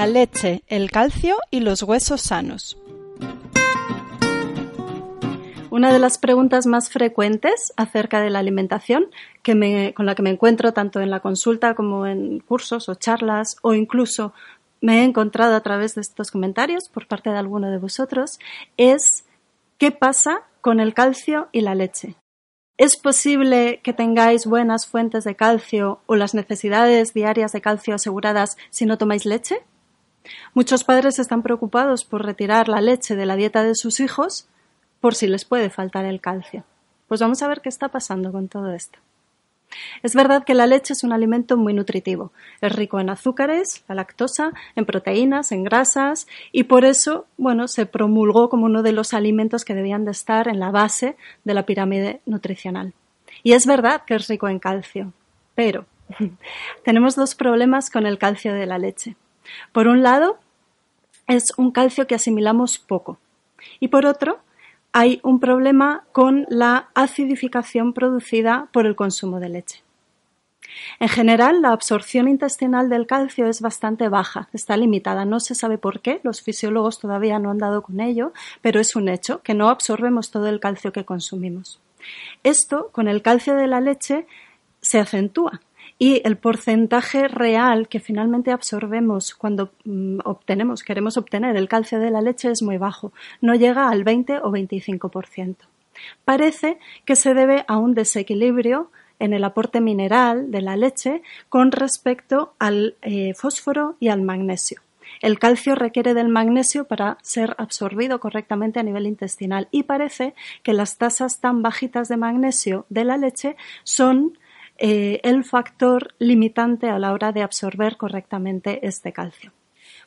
la leche, el calcio y los huesos sanos. Una de las preguntas más frecuentes acerca de la alimentación que con la que me encuentro tanto en la consulta como en cursos o charlas o incluso me he encontrado a través de estos comentarios por parte de alguno de vosotros es ¿qué pasa con el calcio y la leche? ¿Es posible que tengáis buenas fuentes de calcio o las necesidades diarias de calcio aseguradas si no tomáis leche? Muchos padres están preocupados por retirar la leche de la dieta de sus hijos por si les puede faltar el calcio. Pues vamos a ver qué está pasando con todo esto. Es verdad que la leche es un alimento muy nutritivo. Es rico en azúcares, la lactosa, en proteínas, en grasas y por eso, bueno, se promulgó como uno de los alimentos que debían de estar en la base de la pirámide nutricional. Y es verdad que es rico en calcio, pero tenemos dos problemas con el calcio de la leche. Por un lado, es un calcio que asimilamos poco y por otro, hay un problema con la acidificación producida por el consumo de leche. En general, la absorción intestinal del calcio es bastante baja, está limitada. No se sabe por qué, los fisiólogos todavía no han dado con ello, pero es un hecho que no absorbemos todo el calcio que consumimos. Esto, con el calcio de la leche, se acentúa y el porcentaje real que finalmente absorbemos cuando mm, obtenemos, queremos obtener el calcio de la leche es muy bajo, no llega al 20 o 25%. Parece que se debe a un desequilibrio en el aporte mineral de la leche con respecto al eh, fósforo y al magnesio. El calcio requiere del magnesio para ser absorbido correctamente a nivel intestinal y parece que las tasas tan bajitas de magnesio de la leche son eh, el factor limitante a la hora de absorber correctamente este calcio.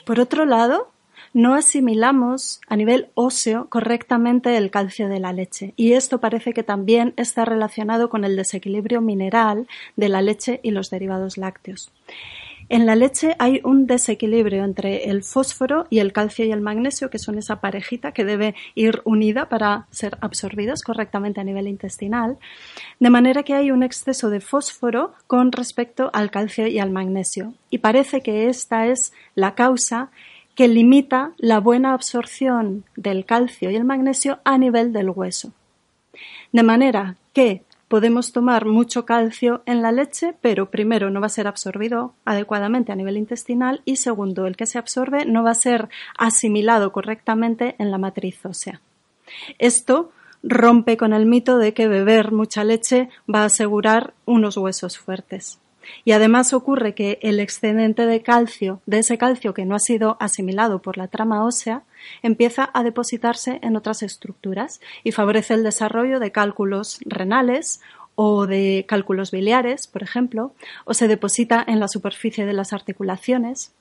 Por otro lado, no asimilamos a nivel óseo correctamente el calcio de la leche y esto parece que también está relacionado con el desequilibrio mineral de la leche y los derivados lácteos. En la leche hay un desequilibrio entre el fósforo y el calcio y el magnesio, que son esa parejita que debe ir unida para ser absorbidos correctamente a nivel intestinal, de manera que hay un exceso de fósforo con respecto al calcio y al magnesio. Y parece que esta es la causa que limita la buena absorción del calcio y el magnesio a nivel del hueso. De manera que podemos tomar mucho calcio en la leche, pero primero no va a ser absorbido adecuadamente a nivel intestinal y segundo, el que se absorbe no va a ser asimilado correctamente en la matriz ósea. Esto rompe con el mito de que beber mucha leche va a asegurar unos huesos fuertes. Y además ocurre que el excedente de calcio, de ese calcio que no ha sido asimilado por la trama ósea, empieza a depositarse en otras estructuras y favorece el desarrollo de cálculos renales o de cálculos biliares, por ejemplo, o se deposita en la superficie de las articulaciones,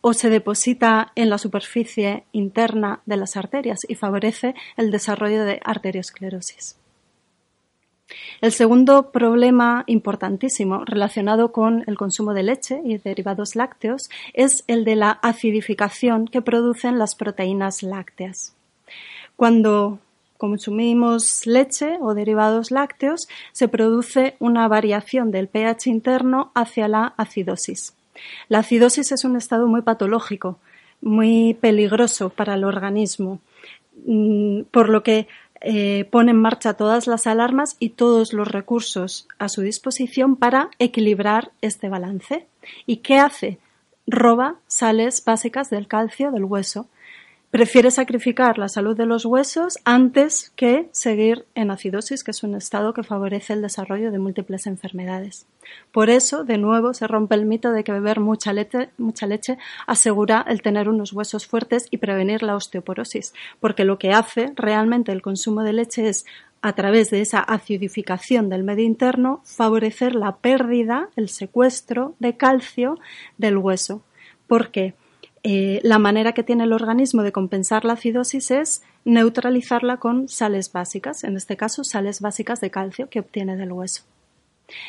o se deposita en la superficie interna de las arterias y favorece el desarrollo de arteriosclerosis. El segundo problema importantísimo relacionado con el consumo de leche y derivados lácteos es el de la acidificación que producen las proteínas lácteas. Cuando consumimos leche o derivados lácteos, se produce una variación del pH interno hacia la acidosis. La acidosis es un estado muy patológico, muy peligroso para el organismo, mm, por lo que eh, pone en marcha todas las alarmas y todos los recursos a su disposición para equilibrar este balance. ¿Y qué hace? Roba sales básicas del calcio del hueso prefiere sacrificar la salud de los huesos antes que seguir en acidosis, que es un estado que favorece el desarrollo de múltiples enfermedades. Por eso, de nuevo, se rompe el mito de que beber mucha leche, asegura el tener unos huesos fuertes y prevenir la osteoporosis, porque lo que hace realmente el consumo de leche es a través de esa acidificación del medio interno, favorecer la pérdida, el secuestro de calcio del hueso. ¿Por qué? Eh, la manera que tiene el organismo de compensar la acidosis es neutralizarla con sales básicas, en este caso sales básicas de calcio que obtiene del hueso.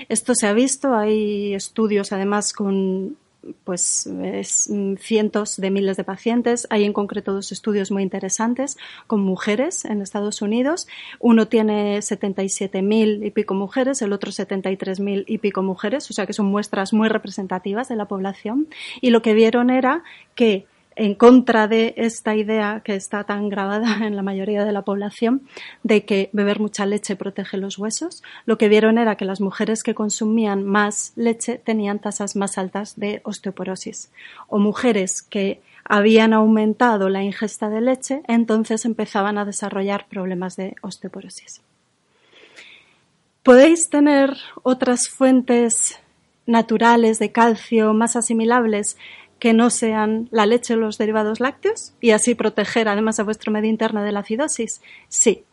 Esto se ha visto, hay estudios además con pues es mm, cientos de miles de pacientes. Hay en concreto dos estudios muy interesantes con mujeres en Estados Unidos. Uno tiene 77.000 y pico mujeres, el otro 73.000 y pico mujeres, o sea que son muestras muy representativas de la población. Y lo que vieron era que en contra de esta idea que está tan grabada en la mayoría de la población de que beber mucha leche protege los huesos, lo que vieron era que las mujeres que consumían más leche tenían tasas más altas de osteoporosis o mujeres que habían aumentado la ingesta de leche, entonces empezaban a desarrollar problemas de osteoporosis. Podéis tener otras fuentes naturales de calcio más asimilables que no sean la leche o los derivados lácteos y así proteger además a vuestro medio interno de la acidosis? Sí.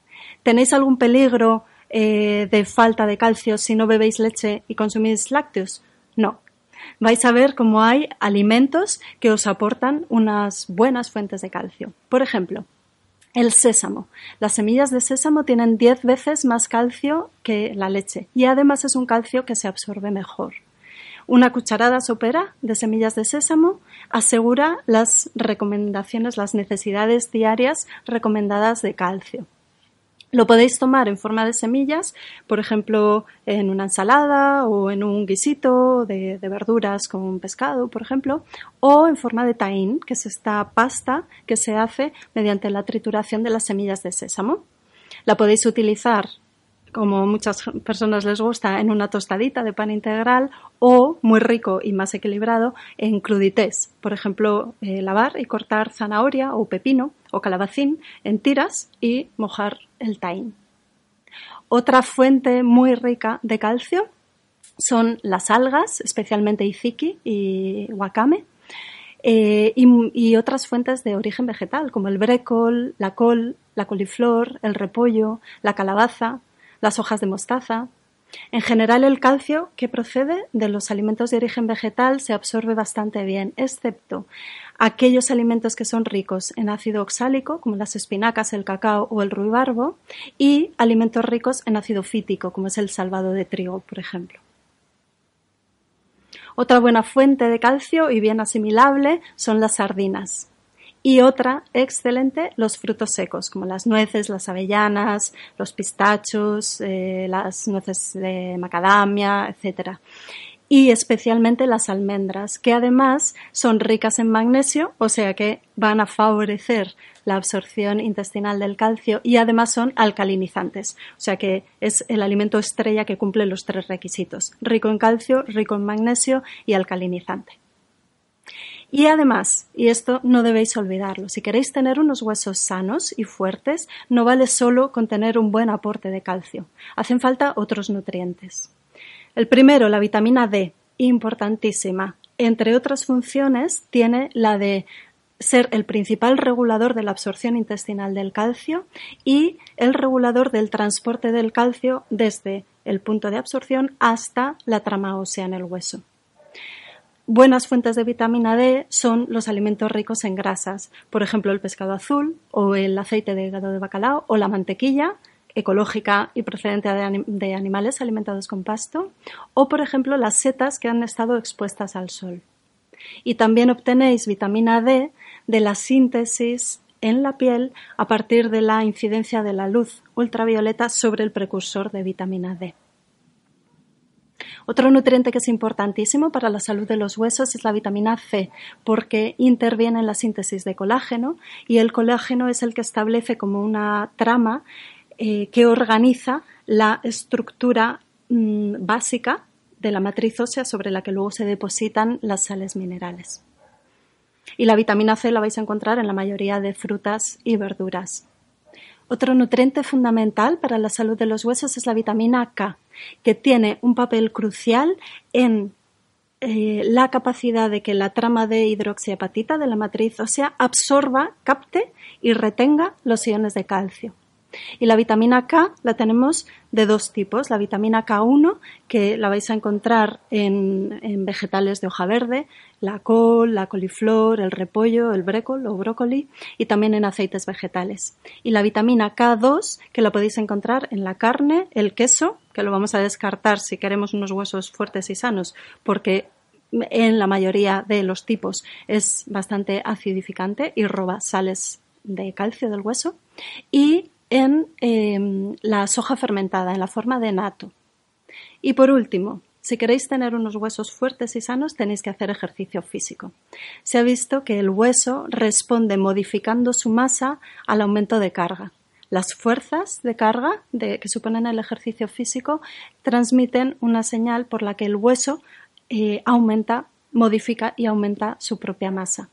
¿Tenéis algún peligro eh, de falta de calcio si no bebéis leche y consumís lácteos? No. Vais a ver cómo hay alimentos que os aportan unas buenas fuentes de calcio. Por ejemplo, el sésamo. Las semillas de sésamo tienen 10 veces más calcio que la leche y además es un calcio que se absorbe mejor. Una cucharada sopera de semillas de sésamo asegura las recomendaciones, las necesidades diarias recomendadas de calcio. Lo podéis tomar en forma de semillas, por ejemplo, en una ensalada o en un guisito de, verduras con pescado, por ejemplo, o en forma de taín, que es esta pasta que se hace mediante la trituración de las semillas de sésamo. La podéis utilizar como muchas personas les gusta, en una tostadita de pan integral o muy rico y más equilibrado en crudités. Por ejemplo, eh, lavar y cortar zanahoria o pepino o calabacín en tiras y mojar el taín. Otra fuente muy rica de calcio son las algas, especialmente iziki y wakame, eh, y, y, otras fuentes de origen vegetal, como el brécol, la col, la coliflor, el repollo, la calabaza, las hojas de mostaza. En general, el calcio que procede de los alimentos de origen vegetal se absorbe bastante bien, excepto aquellos alimentos que son ricos en ácido oxálico, como las espinacas, el cacao o el ruibarbo, y alimentos ricos en ácido fítico, como es el salvado de trigo, por ejemplo. Otra buena fuente de calcio y bien asimilable son las sardinas y otra excelente, los frutos secos, como las nueces, las avellanas, los pistachos, eh, las nueces de macadamia, etc. Y especialmente las almendras, que además son ricas en magnesio, o sea que van a favorecer la absorción intestinal del calcio y además son alcalinizantes, o sea que es el alimento estrella que cumple los tres requisitos, rico en calcio, rico en magnesio y alcalinizante. Y además, y esto no debéis olvidarlo, si queréis tener unos huesos sanos y fuertes, no vale solo con tener un buen aporte de calcio. Hacen falta otros nutrientes. El primero, la vitamina D, importantísima. Entre otras funciones, tiene la de ser el principal regulador de la absorción intestinal del calcio y el regulador del transporte del calcio desde el punto de absorción hasta la trama ósea en el hueso. Buenas fuentes de vitamina D son los alimentos ricos en grasas, por ejemplo el pescado azul o el aceite de hígado de bacalao o la mantequilla ecológica y procedente de, animales alimentados con pasto, o por ejemplo las setas que han estado expuestas al sol. Y también obtenéis vitamina D de la síntesis en la piel a partir de la incidencia de la luz ultravioleta sobre el precursor de vitamina D. Otro nutriente que es importantísimo para la salud de los huesos es la vitamina C, porque interviene en la síntesis de colágeno y el colágeno es el que establece como una trama eh, que organiza la estructura mm, básica de la matriz ósea sobre la que luego se depositan las sales minerales. Y la vitamina C la vais a encontrar en la mayoría de frutas y verduras. Otro nutriente fundamental para la salud de los huesos es la vitamina K, que tiene un papel crucial en eh, la capacidad de que la trama de hidroxiapatita de la matriz ósea absorba, capte y retenga los iones de calcio. Y la vitamina K la tenemos de dos tipos. La vitamina K1, que la vais a encontrar en, vegetales de hoja verde, la col, la coliflor, el repollo, el brécol o brócoli, y también en aceites vegetales. Y la vitamina K2, que la podéis encontrar en la carne, el queso, que lo vamos a descartar si queremos unos huesos fuertes y sanos, porque en la mayoría de los tipos es bastante acidificante y roba sales de calcio del hueso. Y en em, la soja fermentada, en la forma de nato. Y por último, si queréis tener unos huesos fuertes y sanos, tenéis que hacer ejercicio físico. Se ha visto que el hueso responde modificando su masa al aumento de carga. Las fuerzas de carga que suponen el ejercicio físico transmiten una señal por la que el hueso eh, aumenta, modifica y aumenta su propia masa.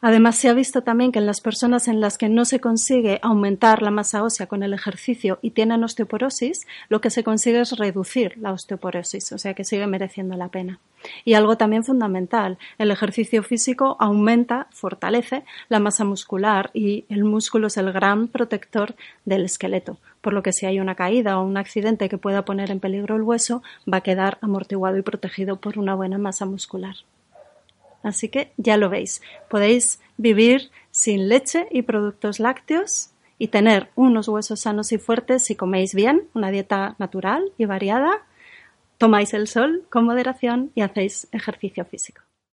Además, se ha visto también que en las personas en las que no se consigue aumentar la masa ósea con el ejercicio y tienen osteoporosis, lo que se consigue es reducir la osteoporosis, o sea que sigue mereciendo la pena. Y algo también fundamental, el ejercicio físico aumenta, fortalece la masa muscular y el músculo es el gran protector del esqueleto, por lo que si hay una caída o un accidente que pueda poner en peligro el hueso, va a quedar amortiguado y protegido por una buena masa muscular. Así que ya lo veis, podéis vivir sin leche y productos lácteos y tener unos huesos sanos y fuertes si coméis bien, una dieta natural y variada, tomáis el sol con moderación y hacéis ejercicio físico.